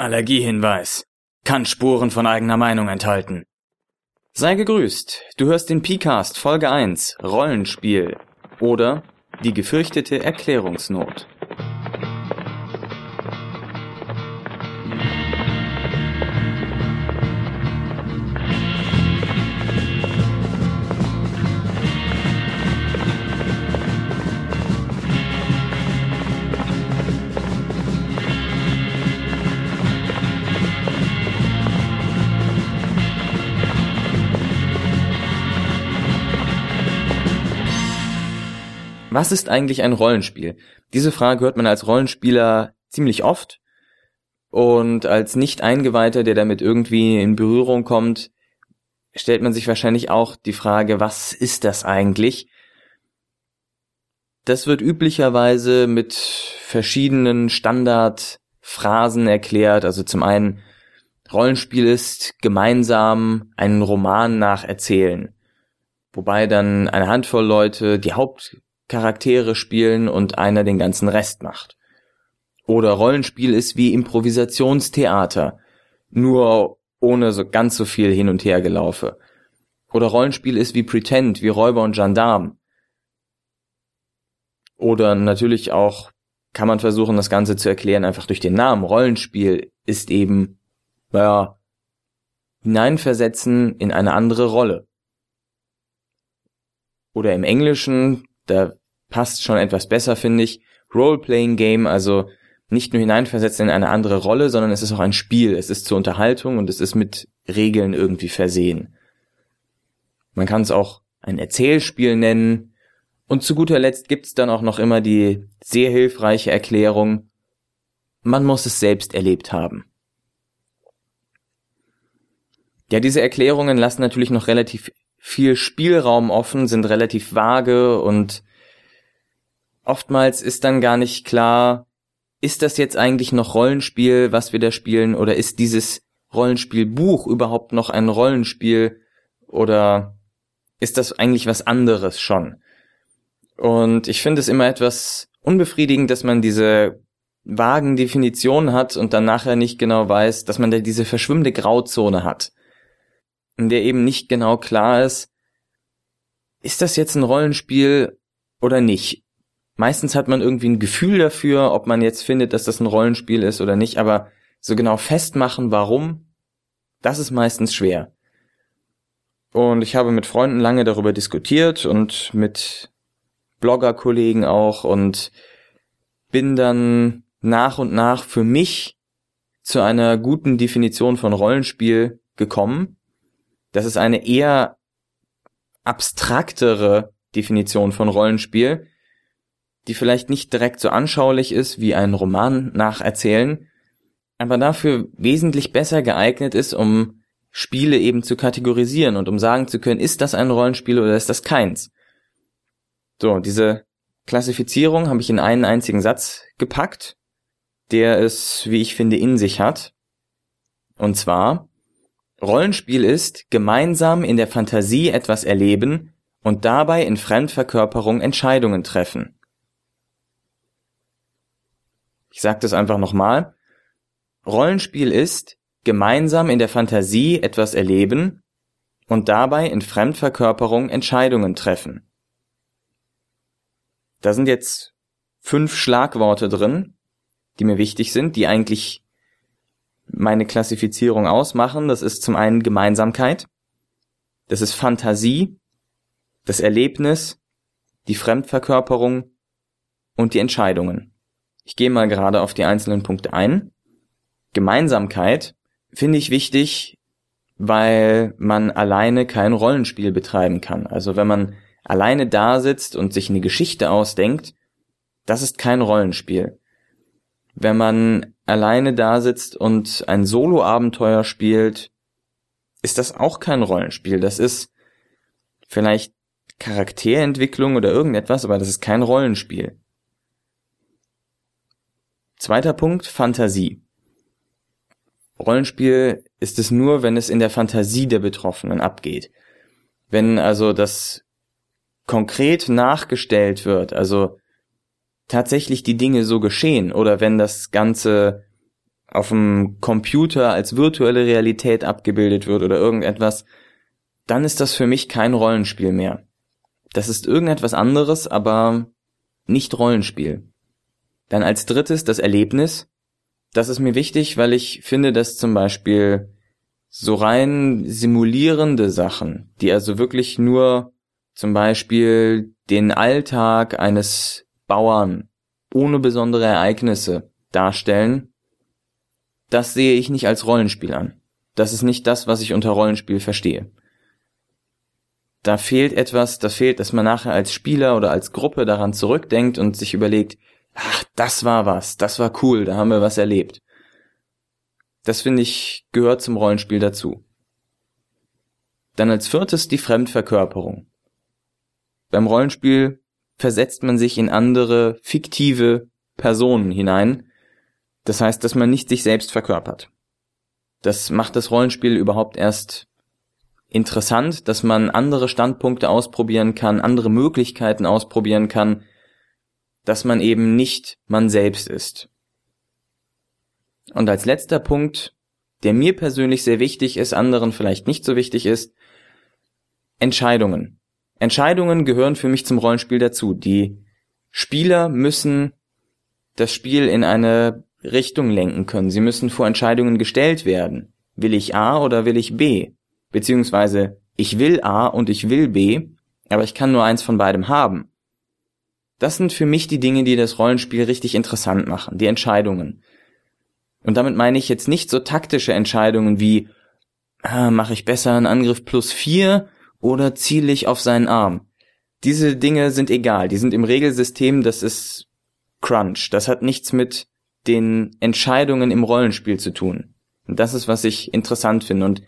Allergiehinweis. Kann Spuren von eigener Meinung enthalten. Sei gegrüßt. Du hörst den Pcast Folge 1 Rollenspiel oder die gefürchtete Erklärungsnot. Was ist eigentlich ein Rollenspiel? Diese Frage hört man als Rollenspieler ziemlich oft. Und als Nicht-Eingeweihter, der damit irgendwie in Berührung kommt, stellt man sich wahrscheinlich auch die Frage, was ist das eigentlich? Das wird üblicherweise mit verschiedenen Standardphrasen erklärt. Also zum einen, Rollenspiel ist gemeinsam einen Roman nacherzählen. Wobei dann eine Handvoll Leute die Haupt Charaktere spielen und einer den ganzen Rest macht. Oder Rollenspiel ist wie Improvisationstheater, nur ohne so ganz so viel hin und her gelaufe. Oder Rollenspiel ist wie Pretend, wie Räuber und Gendarm. Oder natürlich auch kann man versuchen, das Ganze zu erklären, einfach durch den Namen. Rollenspiel ist eben, naja, hineinversetzen in eine andere Rolle. Oder im Englischen da passt schon etwas besser, finde ich. Role-Playing Game, also nicht nur hineinversetzen in eine andere Rolle, sondern es ist auch ein Spiel. Es ist zur Unterhaltung und es ist mit Regeln irgendwie versehen. Man kann es auch ein Erzählspiel nennen. Und zu guter Letzt gibt's dann auch noch immer die sehr hilfreiche Erklärung, man muss es selbst erlebt haben. Ja, diese Erklärungen lassen natürlich noch relativ viel Spielraum offen, sind relativ vage und oftmals ist dann gar nicht klar, ist das jetzt eigentlich noch Rollenspiel, was wir da spielen, oder ist dieses Rollenspielbuch überhaupt noch ein Rollenspiel oder ist das eigentlich was anderes schon? Und ich finde es immer etwas unbefriedigend, dass man diese vagen Definitionen hat und dann nachher nicht genau weiß, dass man da diese verschwimmende Grauzone hat in der eben nicht genau klar ist, ist das jetzt ein Rollenspiel oder nicht? Meistens hat man irgendwie ein Gefühl dafür, ob man jetzt findet, dass das ein Rollenspiel ist oder nicht, aber so genau festmachen, warum, das ist meistens schwer. Und ich habe mit Freunden lange darüber diskutiert und mit Blogger-Kollegen auch und bin dann nach und nach für mich zu einer guten Definition von Rollenspiel gekommen, das ist eine eher abstraktere Definition von Rollenspiel, die vielleicht nicht direkt so anschaulich ist wie ein Roman nacherzählen, aber dafür wesentlich besser geeignet ist, um Spiele eben zu kategorisieren und um sagen zu können, ist das ein Rollenspiel oder ist das keins. So, diese Klassifizierung habe ich in einen einzigen Satz gepackt, der es, wie ich finde, in sich hat. Und zwar, Rollenspiel ist gemeinsam in der Fantasie etwas erleben und dabei in Fremdverkörperung Entscheidungen treffen. Ich sage das einfach nochmal. Rollenspiel ist gemeinsam in der Fantasie etwas erleben und dabei in Fremdverkörperung Entscheidungen treffen. Da sind jetzt fünf Schlagworte drin, die mir wichtig sind, die eigentlich meine Klassifizierung ausmachen. Das ist zum einen Gemeinsamkeit, das ist Fantasie, das Erlebnis, die Fremdverkörperung und die Entscheidungen. Ich gehe mal gerade auf die einzelnen Punkte ein. Gemeinsamkeit finde ich wichtig, weil man alleine kein Rollenspiel betreiben kann. Also wenn man alleine da sitzt und sich eine Geschichte ausdenkt, das ist kein Rollenspiel. Wenn man alleine da sitzt und ein Solo-Abenteuer spielt, ist das auch kein Rollenspiel. Das ist vielleicht Charakterentwicklung oder irgendetwas, aber das ist kein Rollenspiel. Zweiter Punkt, Fantasie. Rollenspiel ist es nur, wenn es in der Fantasie der Betroffenen abgeht. Wenn also das konkret nachgestellt wird, also tatsächlich die Dinge so geschehen oder wenn das Ganze auf dem Computer als virtuelle Realität abgebildet wird oder irgendetwas, dann ist das für mich kein Rollenspiel mehr. Das ist irgendetwas anderes, aber nicht Rollenspiel. Dann als drittes das Erlebnis. Das ist mir wichtig, weil ich finde, dass zum Beispiel so rein simulierende Sachen, die also wirklich nur zum Beispiel den Alltag eines Bauern ohne besondere Ereignisse darstellen, das sehe ich nicht als Rollenspiel an. Das ist nicht das, was ich unter Rollenspiel verstehe. Da fehlt etwas, da fehlt, dass man nachher als Spieler oder als Gruppe daran zurückdenkt und sich überlegt, ach, das war was, das war cool, da haben wir was erlebt. Das finde ich gehört zum Rollenspiel dazu. Dann als viertes die Fremdverkörperung. Beim Rollenspiel versetzt man sich in andere fiktive Personen hinein. Das heißt, dass man nicht sich selbst verkörpert. Das macht das Rollenspiel überhaupt erst interessant, dass man andere Standpunkte ausprobieren kann, andere Möglichkeiten ausprobieren kann, dass man eben nicht man selbst ist. Und als letzter Punkt, der mir persönlich sehr wichtig ist, anderen vielleicht nicht so wichtig ist, Entscheidungen. Entscheidungen gehören für mich zum Rollenspiel dazu. Die Spieler müssen das Spiel in eine Richtung lenken können. Sie müssen vor Entscheidungen gestellt werden. Will ich A oder will ich B? Beziehungsweise ich will A und ich will B, aber ich kann nur eins von beidem haben. Das sind für mich die Dinge, die das Rollenspiel richtig interessant machen, die Entscheidungen. Und damit meine ich jetzt nicht so taktische Entscheidungen wie, ah, mache ich besser einen Angriff plus vier oder ziele ich auf seinen Arm. Diese Dinge sind egal, die sind im Regelsystem, das ist Crunch. Das hat nichts mit den Entscheidungen im Rollenspiel zu tun. Und das ist, was ich interessant finde. Und,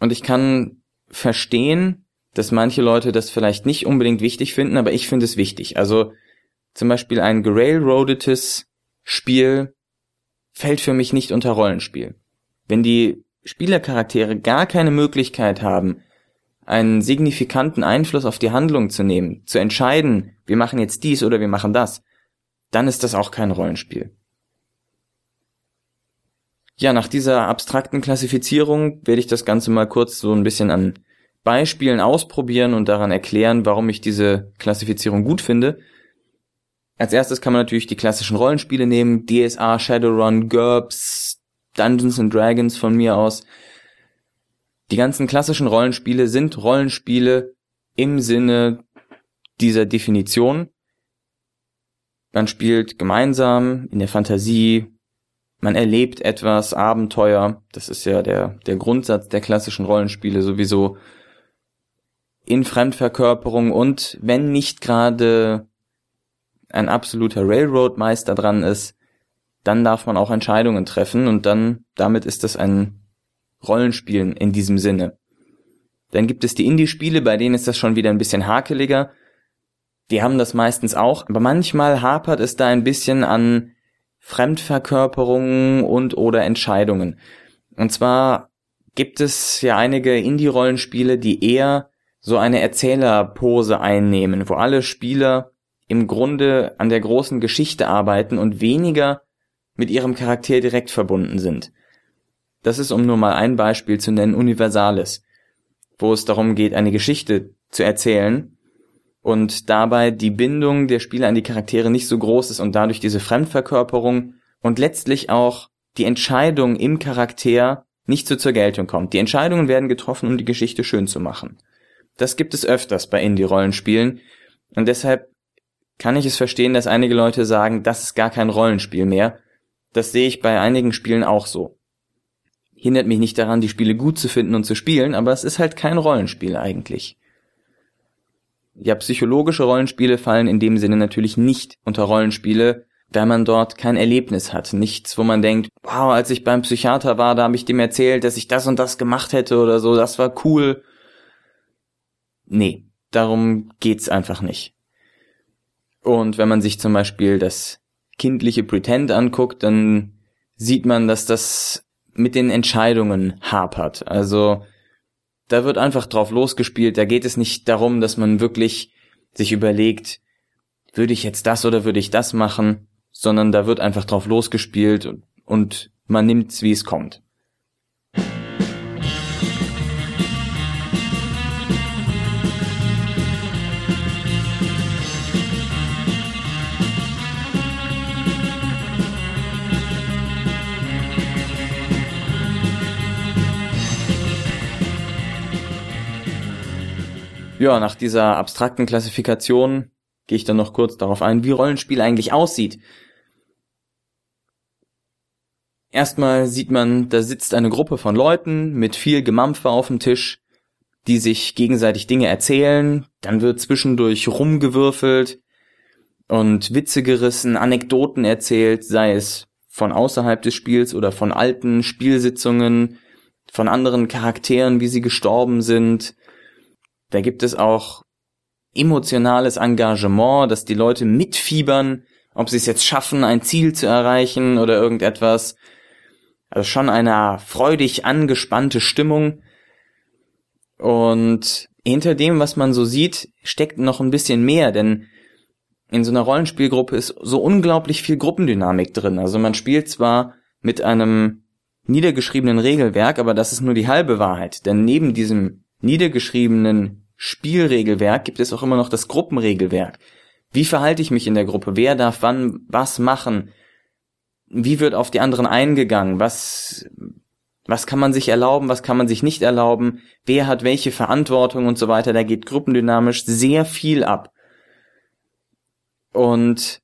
und ich kann verstehen, dass manche Leute das vielleicht nicht unbedingt wichtig finden, aber ich finde es wichtig. Also zum Beispiel ein gerailroadetes Spiel fällt für mich nicht unter Rollenspiel. Wenn die Spielercharaktere gar keine Möglichkeit haben, einen signifikanten Einfluss auf die Handlung zu nehmen, zu entscheiden, wir machen jetzt dies oder wir machen das, dann ist das auch kein Rollenspiel. Ja, nach dieser abstrakten Klassifizierung werde ich das Ganze mal kurz so ein bisschen an Beispielen ausprobieren und daran erklären, warum ich diese Klassifizierung gut finde. Als erstes kann man natürlich die klassischen Rollenspiele nehmen, DSA, Shadowrun, GURPS, Dungeons and Dragons von mir aus. Die ganzen klassischen Rollenspiele sind Rollenspiele im Sinne dieser Definition. Man spielt gemeinsam in der Fantasie, man erlebt etwas, Abenteuer, das ist ja der, der Grundsatz der klassischen Rollenspiele sowieso, in Fremdverkörperung und wenn nicht gerade ein absoluter Railroad-Meister dran ist, dann darf man auch Entscheidungen treffen und dann, damit ist das ein Rollenspielen in diesem Sinne. Dann gibt es die Indie-Spiele, bei denen ist das schon wieder ein bisschen hakeliger. Die haben das meistens auch, aber manchmal hapert es da ein bisschen an Fremdverkörperungen und oder Entscheidungen. Und zwar gibt es ja einige Indie-Rollenspiele, die eher so eine Erzählerpose einnehmen, wo alle Spieler im Grunde an der großen Geschichte arbeiten und weniger mit ihrem Charakter direkt verbunden sind. Das ist, um nur mal ein Beispiel zu nennen, Universales, wo es darum geht, eine Geschichte zu erzählen und dabei die Bindung der Spieler an die Charaktere nicht so groß ist und dadurch diese Fremdverkörperung und letztlich auch die Entscheidung im Charakter nicht so zur Geltung kommt. Die Entscheidungen werden getroffen, um die Geschichte schön zu machen. Das gibt es öfters bei Indie-Rollenspielen und deshalb kann ich es verstehen, dass einige Leute sagen, das ist gar kein Rollenspiel mehr. Das sehe ich bei einigen Spielen auch so hindert mich nicht daran, die Spiele gut zu finden und zu spielen, aber es ist halt kein Rollenspiel eigentlich. Ja, psychologische Rollenspiele fallen in dem Sinne natürlich nicht unter Rollenspiele, da man dort kein Erlebnis hat. Nichts, wo man denkt, wow, als ich beim Psychiater war, da habe ich dem erzählt, dass ich das und das gemacht hätte oder so, das war cool. Nee, darum geht's einfach nicht. Und wenn man sich zum Beispiel das kindliche Pretend anguckt, dann sieht man, dass das mit den Entscheidungen hapert. Also da wird einfach drauf losgespielt. Da geht es nicht darum, dass man wirklich sich überlegt, würde ich jetzt das oder würde ich das machen, sondern da wird einfach drauf losgespielt und, und man nimmt's, wie es kommt. Ja, nach dieser abstrakten Klassifikation gehe ich dann noch kurz darauf ein, wie Rollenspiel eigentlich aussieht. Erstmal sieht man, da sitzt eine Gruppe von Leuten mit viel Gemampfe auf dem Tisch, die sich gegenseitig Dinge erzählen, dann wird zwischendurch rumgewürfelt und Witze gerissen, Anekdoten erzählt, sei es von außerhalb des Spiels oder von alten Spielsitzungen, von anderen Charakteren, wie sie gestorben sind, da gibt es auch emotionales Engagement, dass die Leute mitfiebern, ob sie es jetzt schaffen, ein Ziel zu erreichen oder irgendetwas. Also schon eine freudig angespannte Stimmung. Und hinter dem, was man so sieht, steckt noch ein bisschen mehr, denn in so einer Rollenspielgruppe ist so unglaublich viel Gruppendynamik drin. Also man spielt zwar mit einem niedergeschriebenen Regelwerk, aber das ist nur die halbe Wahrheit. Denn neben diesem niedergeschriebenen Spielregelwerk gibt es auch immer noch das Gruppenregelwerk. Wie verhalte ich mich in der Gruppe? Wer darf wann was machen? Wie wird auf die anderen eingegangen? Was, was kann man sich erlauben? Was kann man sich nicht erlauben? Wer hat welche Verantwortung und so weiter? Da geht gruppendynamisch sehr viel ab. Und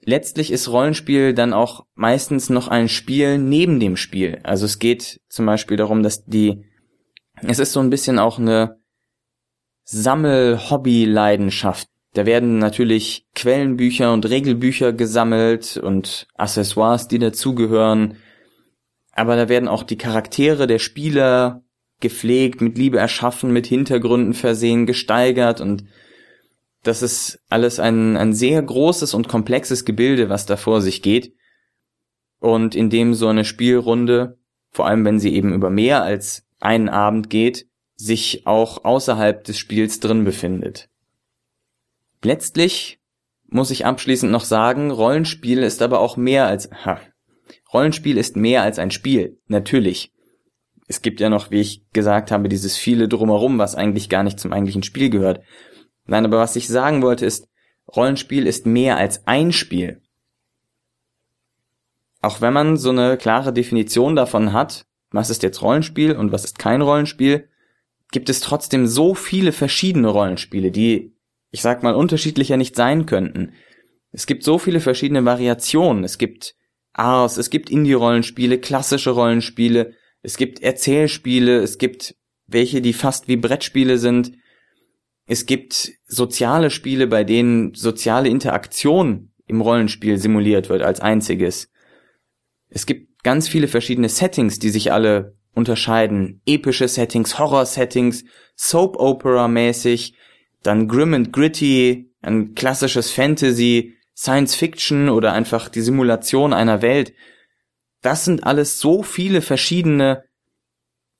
letztlich ist Rollenspiel dann auch meistens noch ein Spiel neben dem Spiel. Also es geht zum Beispiel darum, dass die, es ist so ein bisschen auch eine, Sammel-Hobby-Leidenschaft. Da werden natürlich Quellenbücher und Regelbücher gesammelt und Accessoires, die dazugehören. Aber da werden auch die Charaktere der Spieler gepflegt, mit Liebe erschaffen, mit Hintergründen versehen, gesteigert und das ist alles ein, ein sehr großes und komplexes Gebilde, was da vor sich geht. Und in dem so eine Spielrunde, vor allem wenn sie eben über mehr als einen Abend geht, sich auch außerhalb des Spiels drin befindet. Letztlich muss ich abschließend noch sagen, Rollenspiel ist aber auch mehr als, ha, Rollenspiel ist mehr als ein Spiel, natürlich. Es gibt ja noch, wie ich gesagt habe, dieses viele drumherum, was eigentlich gar nicht zum eigentlichen Spiel gehört. Nein, aber was ich sagen wollte ist, Rollenspiel ist mehr als ein Spiel. Auch wenn man so eine klare Definition davon hat, was ist jetzt Rollenspiel und was ist kein Rollenspiel, gibt es trotzdem so viele verschiedene Rollenspiele, die, ich sag mal, unterschiedlicher nicht sein könnten. Es gibt so viele verschiedene Variationen. Es gibt Ars, es gibt Indie-Rollenspiele, klassische Rollenspiele, es gibt Erzählspiele, es gibt welche, die fast wie Brettspiele sind. Es gibt soziale Spiele, bei denen soziale Interaktion im Rollenspiel simuliert wird als einziges. Es gibt ganz viele verschiedene Settings, die sich alle unterscheiden. Epische Settings, Horror-Settings, Soap-Opera-mäßig, dann Grim and Gritty, ein klassisches Fantasy, Science-Fiction oder einfach die Simulation einer Welt. Das sind alles so viele verschiedene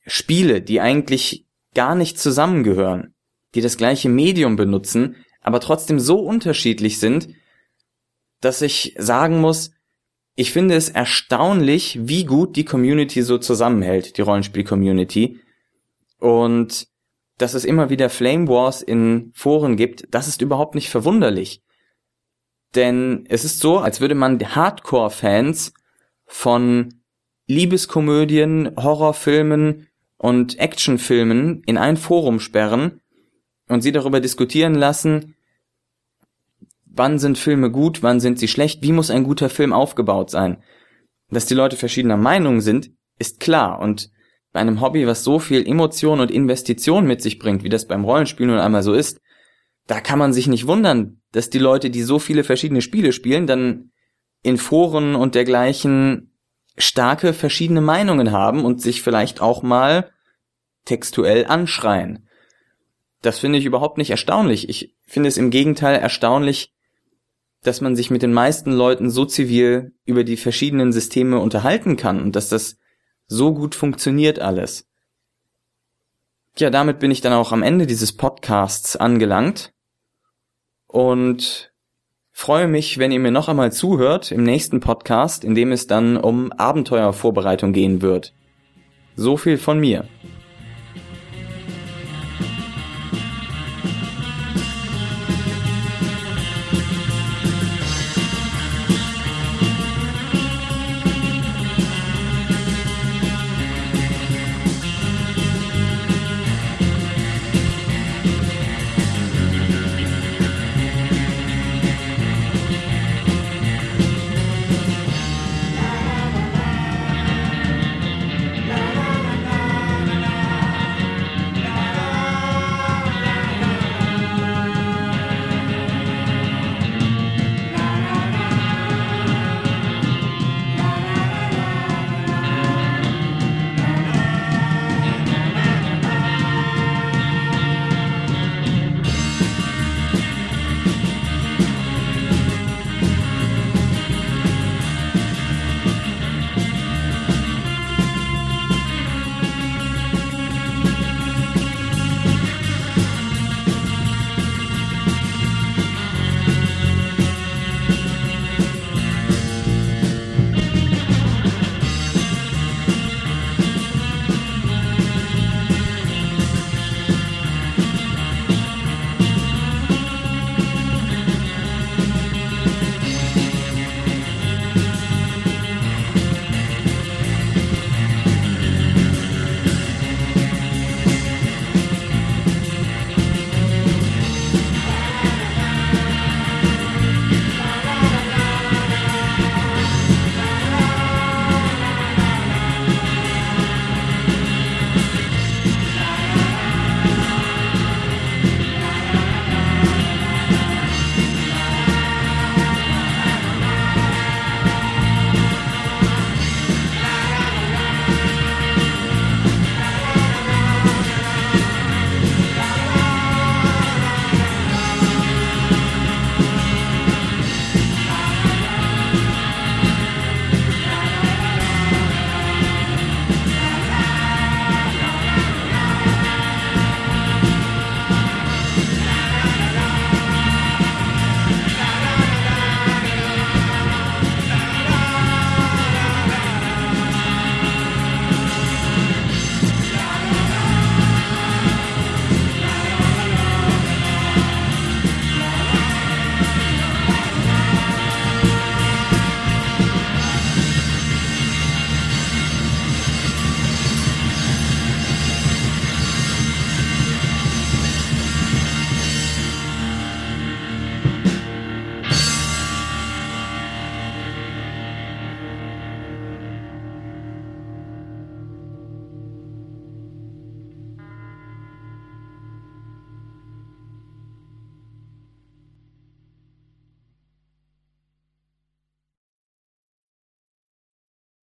Spiele, die eigentlich gar nicht zusammengehören, die das gleiche Medium benutzen, aber trotzdem so unterschiedlich sind, dass ich sagen muss, ich finde es erstaunlich, wie gut die Community so zusammenhält, die Rollenspiel-Community. Und dass es immer wieder Flame Wars in Foren gibt, das ist überhaupt nicht verwunderlich. Denn es ist so, als würde man Hardcore-Fans von Liebeskomödien, Horrorfilmen und Actionfilmen in ein Forum sperren und sie darüber diskutieren lassen, wann sind Filme gut, wann sind sie schlecht, wie muss ein guter Film aufgebaut sein. Dass die Leute verschiedener Meinung sind, ist klar und bei einem Hobby, was so viel Emotion und Investition mit sich bringt, wie das beim Rollenspiel nun einmal so ist, da kann man sich nicht wundern, dass die Leute, die so viele verschiedene Spiele spielen, dann in Foren und dergleichen starke verschiedene Meinungen haben und sich vielleicht auch mal textuell anschreien. Das finde ich überhaupt nicht erstaunlich. Ich finde es im Gegenteil erstaunlich, dass man sich mit den meisten Leuten so zivil über die verschiedenen Systeme unterhalten kann und dass das so gut funktioniert alles. Ja, damit bin ich dann auch am Ende dieses Podcasts angelangt und Freue mich, wenn ihr mir noch einmal zuhört im nächsten Podcast, in dem es dann um Abenteuervorbereitung gehen wird. So viel von mir.